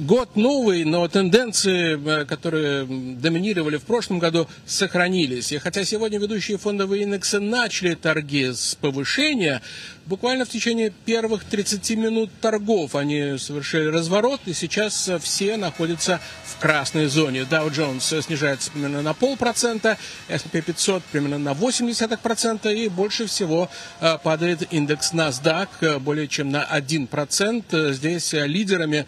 год новый, но тенденции, э, которые доминировали в прошлом году, сохранились. И хотя сегодня ведущие фондовые индексы начали торги с повышения, буквально в течение первых 30 минут торгов они совершили разворот, и сейчас все находятся в красной зоне. Dow Jones снижается примерно на полпроцента, S&P 500 примерно на 0,8%, и больше всего э, падает индекс NASDAQ э, более чем на 1%. Здесь лидерами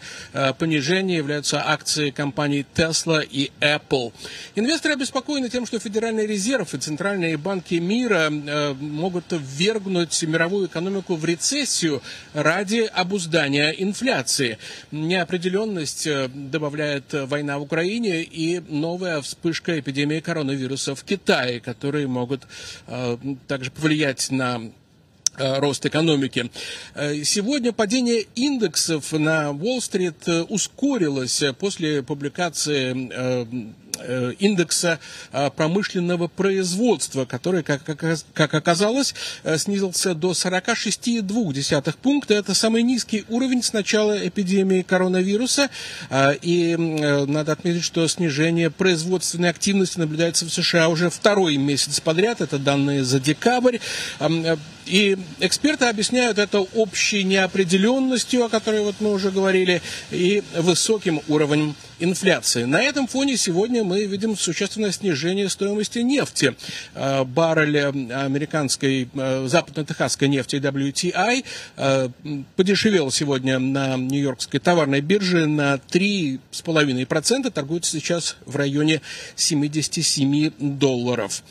понижения являются акции компаний Tesla и Apple. Инвесторы обеспокоены тем, что Федеральный резерв и центральные банки мира э, могут ввергнуть мировую экономику в рецессию ради обуздания инфляции. Неопределенность э, добавляет война в Украине и новая вспышка эпидемии коронавируса в Китае, которые могут э, также повлиять на рост экономики. Э, сегодня падение индексов на Уолл-стрит э, ускорилось после публикации индекса промышленного производства, который, как, оказалось, снизился до 46,2 пункта. Это самый низкий уровень с начала эпидемии коронавируса. И надо отметить, что снижение производственной активности наблюдается в США уже второй месяц подряд. Это данные за декабрь. И эксперты объясняют это общей неопределенностью, о которой вот мы уже говорили, и высоким уровнем инфляции. На этом фоне сегодня мы видим существенное снижение стоимости нефти. А, баррель американской а, западно-техасской нефти WTI а, подешевел сегодня на Нью-Йоркской товарной бирже на 3,5%, торгуется сейчас в районе 77 долларов.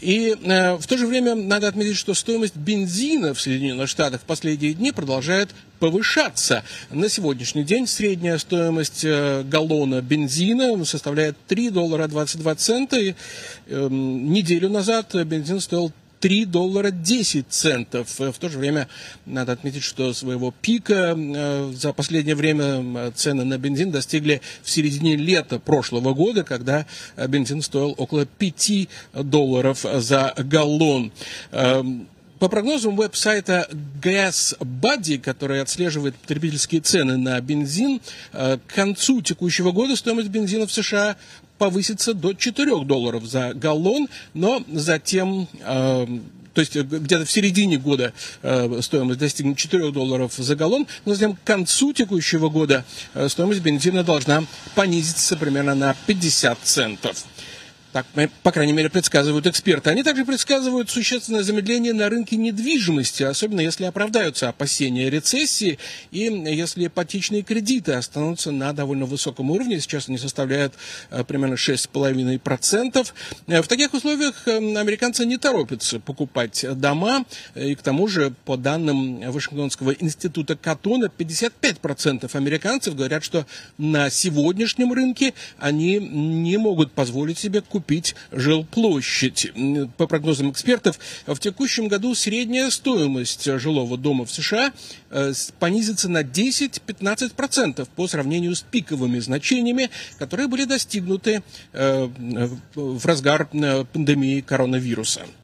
И э, в то же время надо отметить, что стоимость бензина в Соединенных Штатах в последние дни продолжает повышаться. На сегодняшний день средняя стоимость э, галлона бензина составляет 3 доллара 22 цента. И, э, неделю назад бензин стоил 3 доллара 10 центов. В то же время надо отметить, что своего пика э, за последнее время цены на бензин достигли в середине лета прошлого года, когда бензин стоил около 5 долларов за галлон. Эм, по прогнозам веб-сайта Gas Buddy, который отслеживает потребительские цены на бензин, э, к концу текущего года стоимость бензина в США повысится до 4 долларов за галлон, но затем э, то есть где-то в середине года э, стоимость достигнет 4 долларов за галлон, но затем к концу текущего года э, стоимость бензина должна понизиться примерно на 50 центов. Так, по крайней мере, предсказывают эксперты. Они также предсказывают существенное замедление на рынке недвижимости, особенно если оправдаются опасения рецессии и если ипотечные кредиты останутся на довольно высоком уровне. Сейчас они составляют э, примерно 6,5%. Э, в таких условиях э, американцы не торопятся покупать дома. И к тому же, по данным Вашингтонского института Катона, 55% американцев говорят, что на сегодняшнем рынке они не могут позволить себе купить купить жилплощадь. По прогнозам экспертов, в текущем году средняя стоимость жилого дома в США э, понизится на 10-15% по сравнению с пиковыми значениями, которые были достигнуты э, в разгар э, пандемии коронавируса.